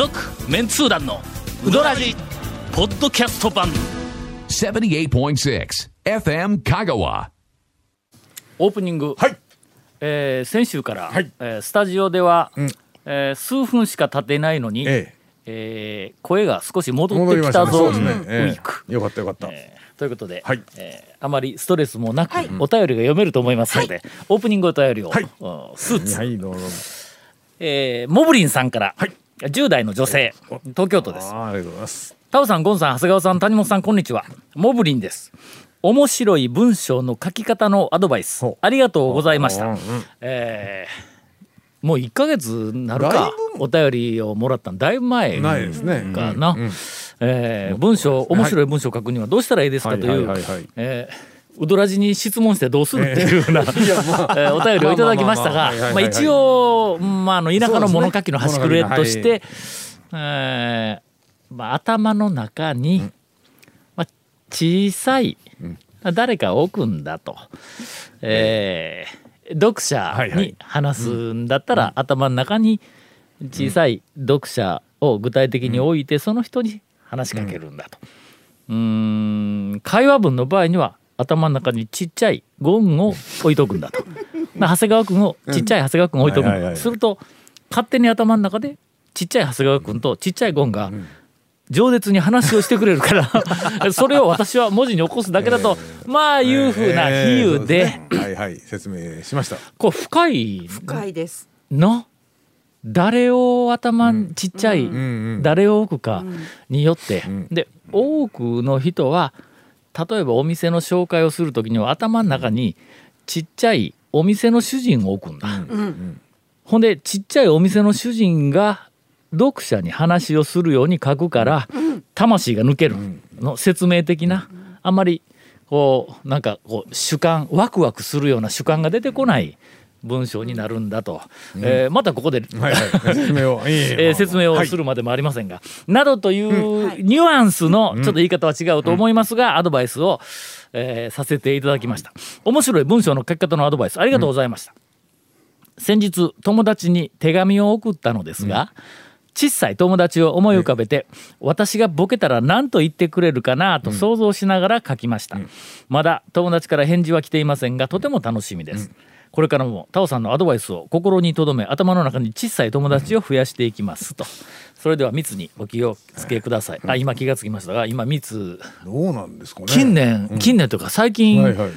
続メンツー団のウドラジポッドキャスト版。78.6 FM Kagawa. オープニング、はい。えー先週から、はい。えースタジオでは、えー数分しか経ってないのに、ええ。ー声が少し戻。ってきたぞ、そうですね。ウえ。ィーク、えよかったよかった。えーということで、はい。えーあまりストレスもなく、お便りが読めると思いますので、オープニングお便りを、はい。うんスーツ、はいどうぞ。えーモブリンさんから、はい10代の女性東京都です。ありがとうございます。タオさん、ゴンさん、長谷川さん、谷本さん、こんにちは。モブリンです。面白い文章の書き方のアドバイス。ありがとうございました。うんうん。えーもう1ヶ月なるか。お便りをもらったの。だいぶ前な。いですね。かな、うん。うんえー文章面白い文章を書くにはどうしたらいいですかというウドラジに質問してどうするっていうふうな、えーお便りをいただきましたが一応、まあ、あの田舎の物書きの端くれとして、えーまあ、頭の中に、まあ、小さい誰かを置くんだと、えー読者に話すんだったら、頭の中に小さい読者を具体的に置いて、その人に話しかけるんだと。うーん。会話文の場合には頭の中にちっちゃいゴンを置いとくんだと。な長谷川君をちっちゃい長谷川君を置いとくんだ、すると勝手に頭の中でちっちゃい長谷川君とちっちゃいゴンが饒舌に話をしてくれるから それを私は文字に起こすだけだと、まあいうふうな比えー喩で,、そうすね。はいはい説明しました。こう深い深いです。の誰を頭にちっちゃい、うん。うん誰を置くかによって、ん。で多くの人は例えばお店の紹介をする時には頭の中にちっちゃいお店の主人を置くんだ、ほんでちっちゃいお店の主人が読者に話をするように書くから、魂が抜けるの説明的な、あんまりこうなんかこう主観ワクワクするような主観が出てこない文章になるんだと、えーまたここではいはい。説明を。いえー説明をするまでもありませんが、などというニュアンスのちょっと言い方は違うと思いますが、アドバイスを、えーさせていただきました。面白い文章の書き方のアドバイスありがとうございました、先日友達に手紙を送ったのですが、小さい友達を思い浮かべて、私がボケたら何と言ってくれるかなと想像しながら書きました、まだ友達から返事は来ていませんがとても楽しみです、これからもタオさんのアドバイスを心に留め頭の中に小さい友達を増やしていきますと。それでは密にお気をつけください、あ今気がつきましたが今密どうなんですかね。近年、近年というか最近、はいはい。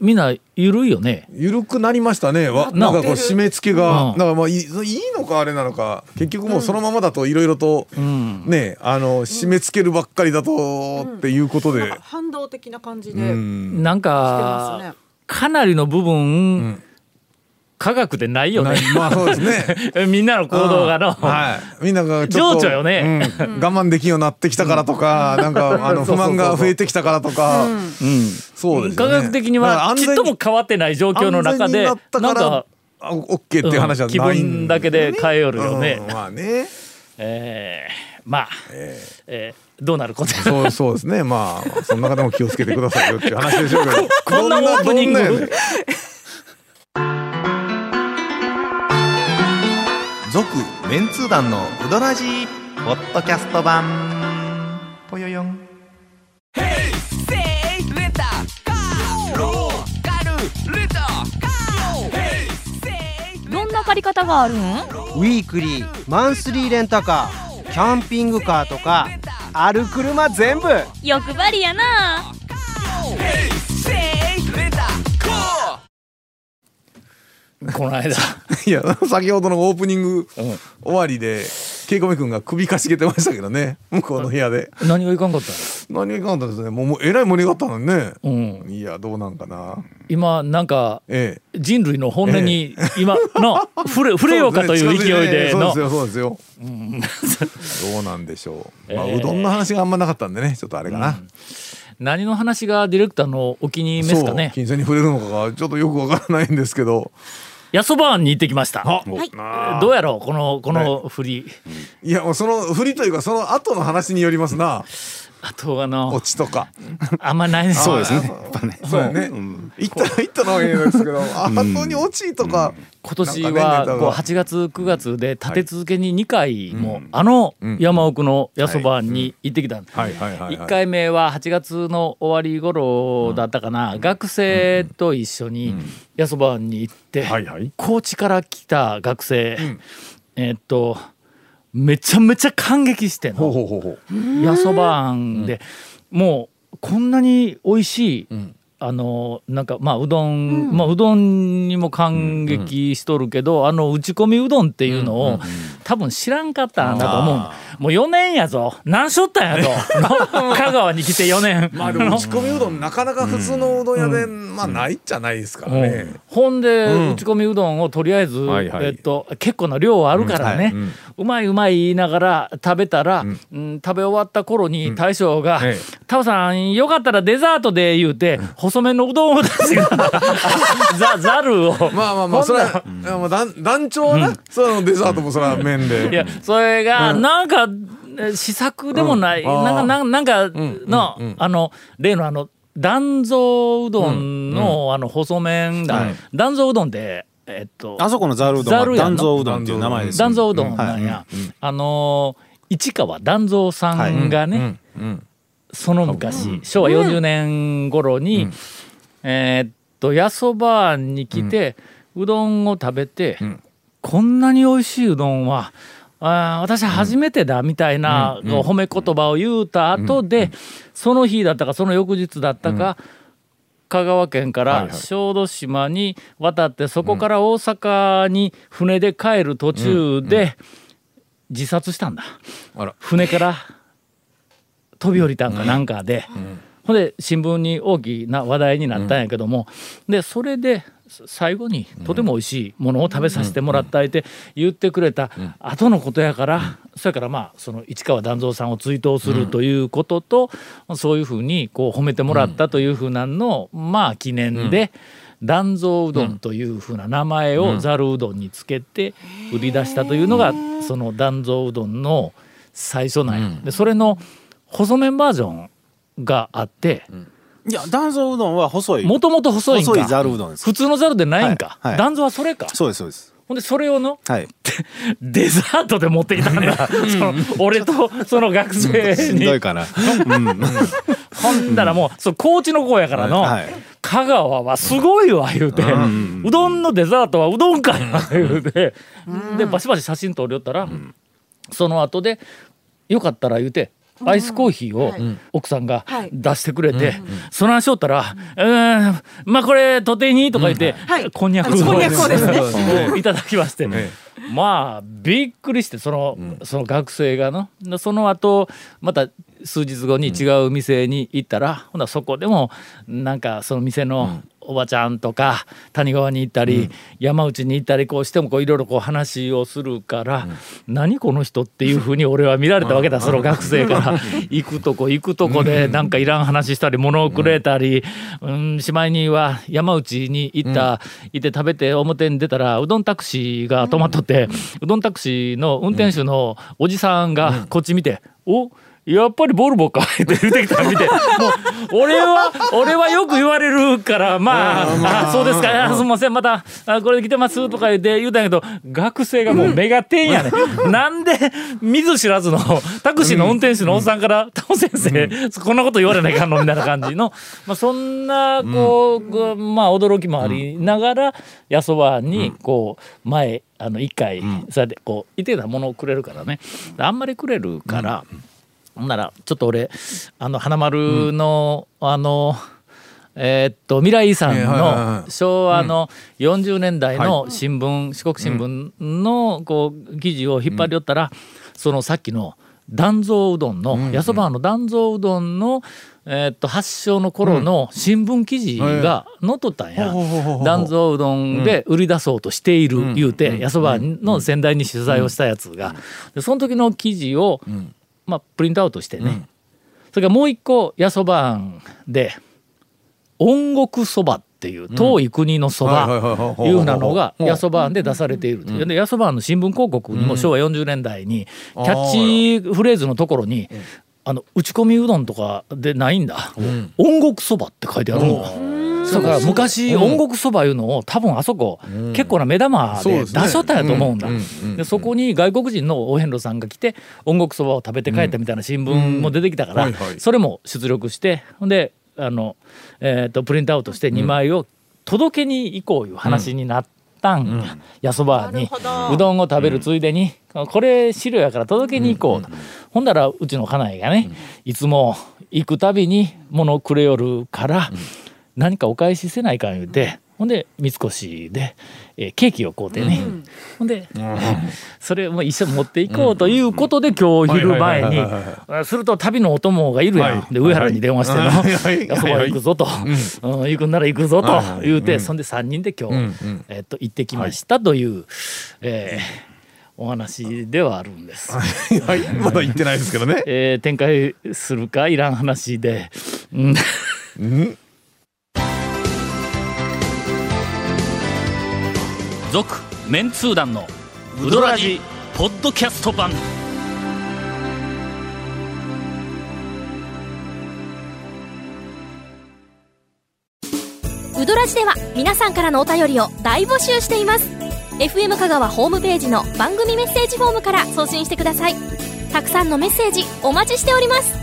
みんな緩いよね。緩くなりましたね。わななんかこう締め付けが、うん。なんかまあいいいいのかあれなのか、結局もうそのままだといろいろと、ん。ねあの締め付けるばっかりだとっていうことで。反動的な感じで。うん。なんしてますね。かかなりの部分、科学でないよね。まあそうですね。みんなの行動がの、はい、みんながちょっと情緒よね。うん。我慢できんようになってきたからとか、なんかあの不満が増えてきたからとか、そうですよね。科学的にはちっとも変わってない状況の中でなったなんかオッケーっていう話は気ないん分だけで変えよるよね、うん。まあね。えーまあ、えーどうなること？やそうそうですね。まあその中でも気をつけてくださいよっていう話でしょうけど。こんなオープニング？続メンツー団のウドラジーポッドキャスト版。ぽよよん。どんな借り方があるんウィークリーマンスリーレンタカーキャンピングカーとかある車全部。欲張りやな。この間。いや先ほどのオープニング終わりでケイコメ君が首かしげてましたけどね。向こうの部屋で。何がいかんかった何がいかんかったですね。もうもうえらい盛り上がったのにね、の、うん、いやどうなんかな。今なんかええ。人類の本音に今の触れ 触れようかという勢いでのそうですよそうですよ、どうなんでしょう、まあ、ええうどんの話があんまなかったんでねちょっとあれかな、何の話がディレクターのお気に召すかね。金銭に触れるのかがちょっとよくわからないんですけどやそばに行ってきました。はい。どうやろうこのこの振り、いやもうその振りというかその後の話によりますなあとあのオチとか。あんまないそうですね。やっぱね。そうやね行ったら行ったのはいいですけどあ後にオチとか今年はこう8月9月で立て続けに2回もあの山奥のやそばに行ってきたんです。はいはいはいはい。1回目は8月の終わり頃だったかな、学生と一緒にやそばに行って、はいはい。高知から来た学生、えーっとめちゃめちゃ感激してんの。やそばあんで、もうこんなに美味しい、あのなんかまあうどん、まあうどんにも感激しとるけど、あの打ち込みうどんっていうのを、多分知らんかったんだと思う、もう4年やぞ。何しょったんやと。香川に来て4年。まあでも打ち込みうどんなかなか普通のうどん屋でまあないっちゃないですからね。ほんで、打ち込みうどんをとりあえず、はいはい。えっと、結構な量あるからね、うまいうまい言いながら食べたら、うん。食べ終わった頃に大将がええ「タオさんよかったらデザートで」言うて、細麺のうどんを出してくれたざざるを。まあまあまあそれはまあ団団長はなそのデザートもそれは麺で。いやそれがなんか、え試作でもない、なんかなんなんかの、あの例のあの断蔵うどんの、あの細麺だ、はい。断蔵うどんってえっとあそこのざるうどんはざるやんの？断蔵うどんっていう名前です断蔵うどんなんや、あのー市川断蔵さんがね、その昔、昭和40年頃に、えーっとやそばに来て、うどんを食べて、こんなに美味しいうどんはあー私初めてだみたいな褒め言葉を言うた後で、その日だったかその翌日だったか、香川県から小豆島に渡ってそこから大阪に船で帰る途中で自殺したんだ。船から飛び降りたんかなんかで、ほんで新聞に大きな話題になったんやけども、でそれで最後にとても美味しいものを食べさせてもらったって言ってくれた後のことやから、それからまあその市川團蔵さんを追悼するということと、そういうふうにこう褒めてもらったというふうなん。の、まあ記念で。断蔵うどんというふうな名前をざるうどんにつけて売り出したというのがその断蔵うどんの最初なんや、でそれの細麺バージョンがあっていや断蔵うどんは細い。もともと細いんか。細いざるうどんです。普通のざるでないんか、はいはい。はそれか。そうですそうです。ほんでそれをのはい。デザートで持ってきたんだ その俺とその学生しんどいにかな。うん。ほんだらもうそう高知の子やからの、はい香川はすごいわ言うて、うどんのデザートはうどんかいな言うて、でバシバシ写真撮りよったら、その後でよかったら言うてアイスコーヒーを奥さんがはい。出してくれて、その話しよったら「うん。まあこれとてに」とか言って、はい。こんにゃくこんにゃくをですね。を いただきまして、えまあびっくりしてその,、その学生がの。でその後また数日後に違う店に行ったら、ほなそこでもなんかその店のおばちゃんとか谷川に行ったり、山内に行ったりこうしてもこういろいろこう話をするから、何この人っていうふうに俺は見られたわけだその学生から。行くとこ行くとこでなんかいらん話したり物をくれたり、うん、しまいには山内に行った、いて食べて表に出たらうどんタクシーが止まっとって、うどんタクシーの運転手のおじさんがこっち見て「おやっぱりボルボかって言って きた俺は俺はよく言われるからまああそうですか。あすみませんまたあこれで来てますとか言って言うたんやけど学生がもう目が点やねなんで見ず知らずのタクシーの運転手のおっさんから「タオ先生こんなこと言われないかんの?」みたいな感じの、まあ、そんなこう、こうまあ驚きもありながらやそばにこう前あの一回そうやってこういてたものをくれるからね。あんまりくれるから。ほんならちょっと俺あの花丸の、あのえーっと未来遺産の昭和の40年代の新聞、四国新聞のこう記事を引っ張り寄ったら、そのさっきの断蔵うどんの、やそばの断蔵うどんの、えーっと発祥の頃の新聞記事が載っとったんや。断蔵うどんで売り出そうとしている言うて、やそばの先代に取材をしたやつが、でその時の記事を、まあ、プリントアウトしてね、それからもう一個やそばんで音国そばっていう遠い国のそばはいうふうなのがやそばんで出されているという。でやそばんの新聞広告にも昭和40年代にキャッチフレーズのところにあの打ち込みうどんとかでないんだ、音楽そばって書いてあるのだから昔音楽そばいうのを多分あそこ結構な目玉で出しとったんやと思うんだでそこに外国人のお遍路さんが来て音楽そばを食べて帰ったみたいな新聞も出てきたからそれも出力してほんであの、えー、とプリントアウトして2枚を届けに行こういう話になったん。や、やそばにうどんを食べるついでに、これ資料やから届けに行こうと、ほんだらうちの家内がね、いつも行くたびに物くれよるから、何かお返しせないかん言うてほんで三越で、えーケーキを買うてね、ほんで、それも一緒に持っていこうということで、今日昼前にすると旅のお供がいるやん、はい。で上原に電話してのはい。はい「やそば行くぞ」と「うん。行くんなら行くぞ」と言うて、そんで3人で今日、うんうん。えっと行ってきましたという、えーお話ではあるんです。はい。まだ言ってないですけどね。えー展開するかいらん話で、うん、続メンツー団のウドラジポッドキャスト版。ウドラジでは皆さんからのお便りを大募集しています。FM 香川ホームページの番組メッセージフォームから送信してください。たくさんのメッセージお待ちしております。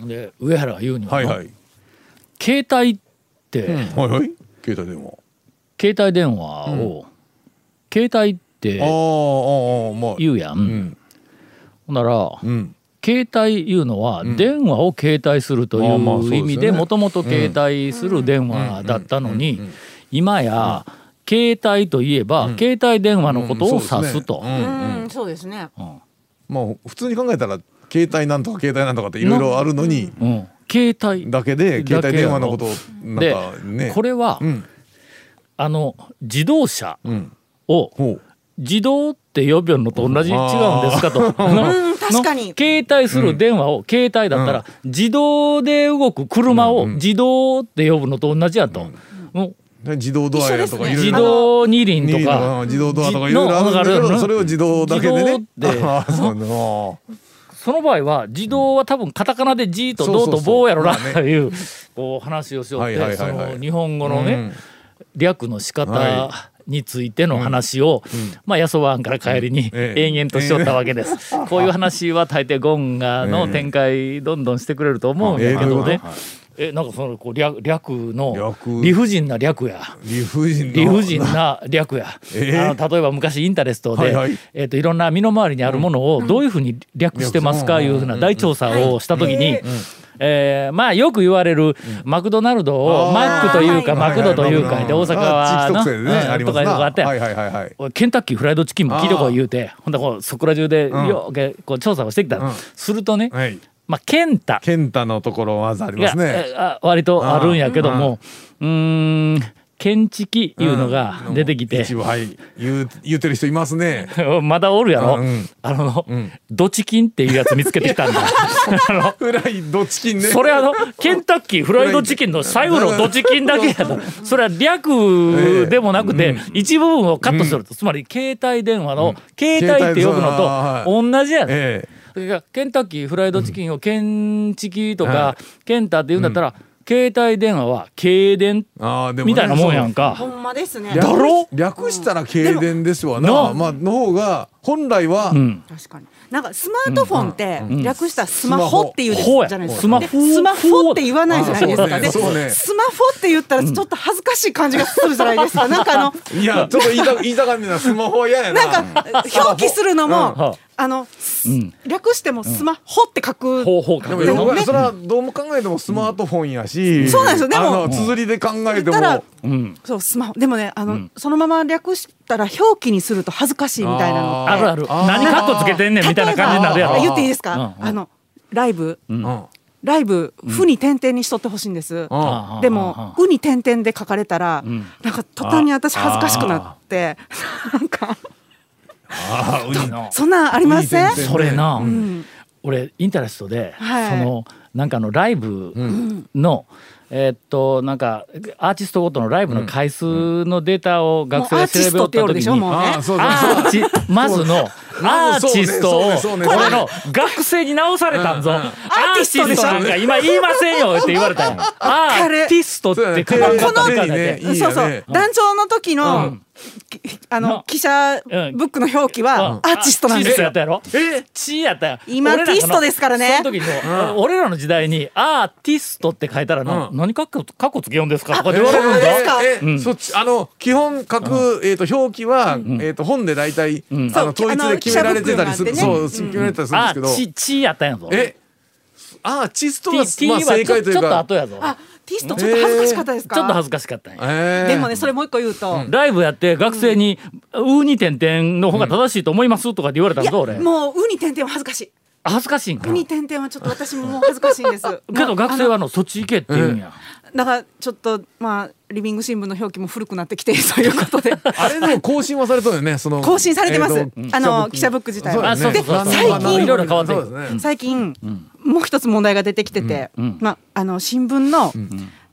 で上原が言うには、はいはい。携帯って、はいはい。携帯電話携帯電話を、携帯ってああああまあ。言うやん、うん。ほんなら、うん。携帯いうのは電話を携帯するという意味でもともと携帯する電話だったのに今や携帯といえば携帯電話のことを指すとうん。そうですね。うんうん、そうですね。まあ普通に考えたら携帯なんとか携帯なんとかっていろいろあるのにうん。携帯だけで携帯電話のことをなんでかね。これはうんあの自動車うん。を自動って呼びよるのと同じ違うんですかと。うん、確かに。の。携帯する電話を携帯だったら自動で動く車を自動って呼ぶのと同じやと。もうで自動ドアやとかいろいろ。自動二輪とか。自動ドアとかいろいろあるんだけどそれを自動だけでね。その場合は自動は多分カタカナで「じ」と「ど」と「そうそうそう。ぼ」やろなというこう話をしよっての日本語のねうん略の仕方はについての話を、まあ、八十湾から帰りにええ。延々としとったわけです。こういう話は大抵ゴンガの展開どんどんしてくれると思うんだけどね。えなんかそのこう略略の略。理不尽な略や。理不尽な理不尽な略や、ええ。あの例えば昔インタレストで、はいはい。えー、といろんな身の回りにあるものをどういうふうに略してますかいうふうな大調査をした時に、えーまあよく言われるマクドナルドをマックというかマクドというかで大阪はあ地域特性でねうんありますな。とかいうのがあって、はいはいはいはい。おいケンタッキーフライドチキンも聞いてこい言うてほんでこうそこら中でうん。ようけこう調査をしてきた、うん。するとね、はい。まあ、ケンタ。ケンタのところまずありますね。割とあるんやけどもうーんケンチキいうのが出てきて、一部はい。言う言ってる人いますね。まだおるやろ、うん。あの、ん。ドチキンっていうやつ見つけてきたんだ。フライドチキンね。それあのケンタッキーフライドチキンの最後のドチキンだけやと。それは略でもなくて一部分をカットすると。つまり携帯電話の携帯って呼ぶのと同じやねケンタッキーフライドチキンをケンチキとかケンタって言うんだったら携帯電話は軽電えああでもねみたいなもんやんか。ほんまですね。略だろ？略したら軽電ですわな。なまあの方が本来はうん。確かに。なんかスマートフォンってん。略したらスマホっていうじゃないですか。スマホ。でスマホって言わないじゃないですか。あでスマホって言ったらちょっと恥ずかしい感じがするじゃないですか。なんかあのいやちょっと言いた言いたなスマホは嫌やな。なんか表記するのうん。もあのうん略してもスマホって書く。方法かでもでもね。僕はそれはどうも考えてもスマートフォンやし、そうなんですよ。でもあの綴りで考えても。うん。そうスマホ。でもねあのそのまま略したら表記にすると恥ずかしいみたいなの。ってあるある。何カッコつけてんねんみたいな感じになるやろ。言っていいですか、うん。うん。あのライブ、うん。ライブ「ふ」に点々にしとってほしいんです、あでも「う」に点々で書かれたら、ん。なんか途端に私恥ずかしくなってなんか。ああウニのそんなんありません？それな、うん。俺インタレストで、はい。そのなんかのライブの、えーっとなんかアーティストごとのライブの回数のデータを学生が調べよった時に、まずのアーティストをそうねそうねそうね。俺の学生に直されたんぞ、アーティストでしょ。なんか今言いませんよって言われたんや。アーティストって書かれたそうそう。団長の時の、きあのの記者ブックの表記はアーティストなんですよ。えチーやったよ今ティストですからね。その時の、俺らの時代にアーティストって書いたらな、何かっこかっこつけよんですか？とかで言われるんだ。ええそっちあの基本書く、えー、と表記は、えー、と本で大体、あの統一で決められてたりする、そう決められてたりするんあですけど、チチーやったんやぞ。えアーティストは T まあは正解というちょちょっとか後やぞ。あティストちょっと恥ずかしかったですか、ちょっと恥ずかしかったえー。でもねそれもう一個言うと、ライブやって学生に「う」に点々の方が正しいと思いますとかって言われたいやん。ぞ俺もうウニ点々は恥ずかしい恥ずかしいんかウニ点々はちょっと私ももう恥ずかしいんです。けど学生はあのそっち行けって言うんや。だからちょっとまあリビング新聞の表記も古くなってきてということで。あれでも更新はされたよねその更新されてます、えーとあの記者ブック自体は。ねで最近いろいろ変わってるね。最近、もう一つ問題が出てきてて、まあ、あの新聞の,、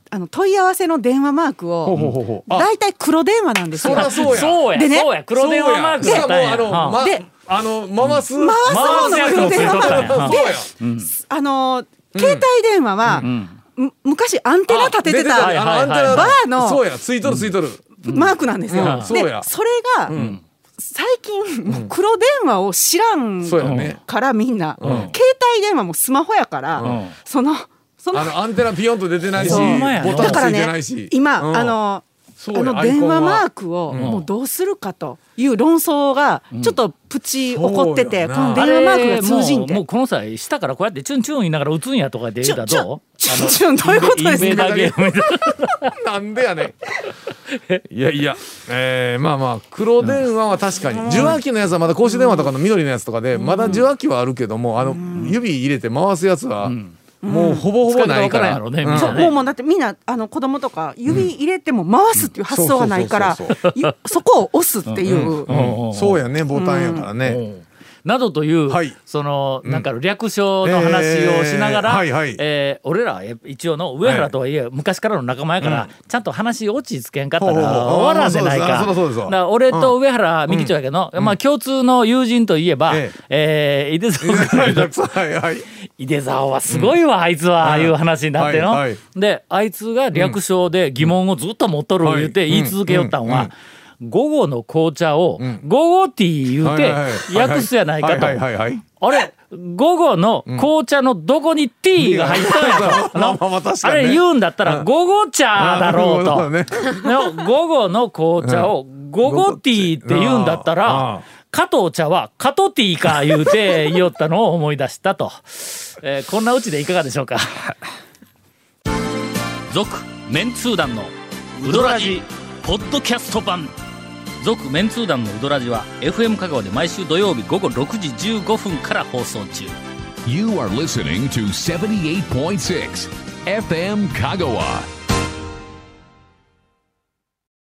あの問い合わせの電話マークを大体黒電話なんですよ。そうや。そうや。でね。そうや。黒電話マークしかもや。ったんやあの、はあまであの回す回す方の黒電話マークそうやそうや。あの携帯電話は、む昔アンテナ立ててたバーのそうやついとるついとる、マークなんですよ。でそれが、最近黒電話を知らんからみんな、携帯電話もスマホやから、ん。そのそのアンテナピヨンと出てないしボタンもついてだからねないし、今、うんあのあの電話マークをもうどうするかという論争がちょっとプチ起こってて、この電話マークが通じんて。もうもうこの際下からこうやってチュンチュン言いながら打つんやとかで言うたらどうちょちょどういうことですかななんでやねん。いやいや、えー、まあまあ黒電話は確かに。受話器のやつはまだ公衆電話とかの緑のやつとかでまだ受話器はあるけどもあの指入れて回すやつはもうほぼほぼないから。そうもうもうだってみんなあの子供とか指入れても回すっていう発想がないからそこを押すっていう、うん。そうやねボタンやからね、などという、はい。そのなんか略称の話をしながら、えーはいはい。えー俺らは一応の上原とはいえ、昔からの仲間やから、ちゃんと話落ち着けんかったら終わらんでないあか。俺と上原美希長やけど、まあ共通の友人といえば、ええー、井出沢君はいはい井出沢はすごいわ、あいつは、いう話になっての、であいつが略称で疑問をずっと持っとる言うてうん。言い続けよったんは、うん午後の紅茶をん。午後ティー言うて訳すやないかと。あれ午後の紅茶のどこにティーが入ったんやと。まあまあれ言うんだったら午後茶だろうと。ね。の午後の紅茶を午後ティーって言うんだったあらあ加藤茶は加藤ティーか言うて言おったのを思い出したと、えーこんなうちでいかがでしょうか？続メンツー団のウドラジポッドキャスト版。続メンツー団のウドラジは FM 香川で毎週土曜日午後6時15分から放送中。You are listening to 78.6 FM Kagawa.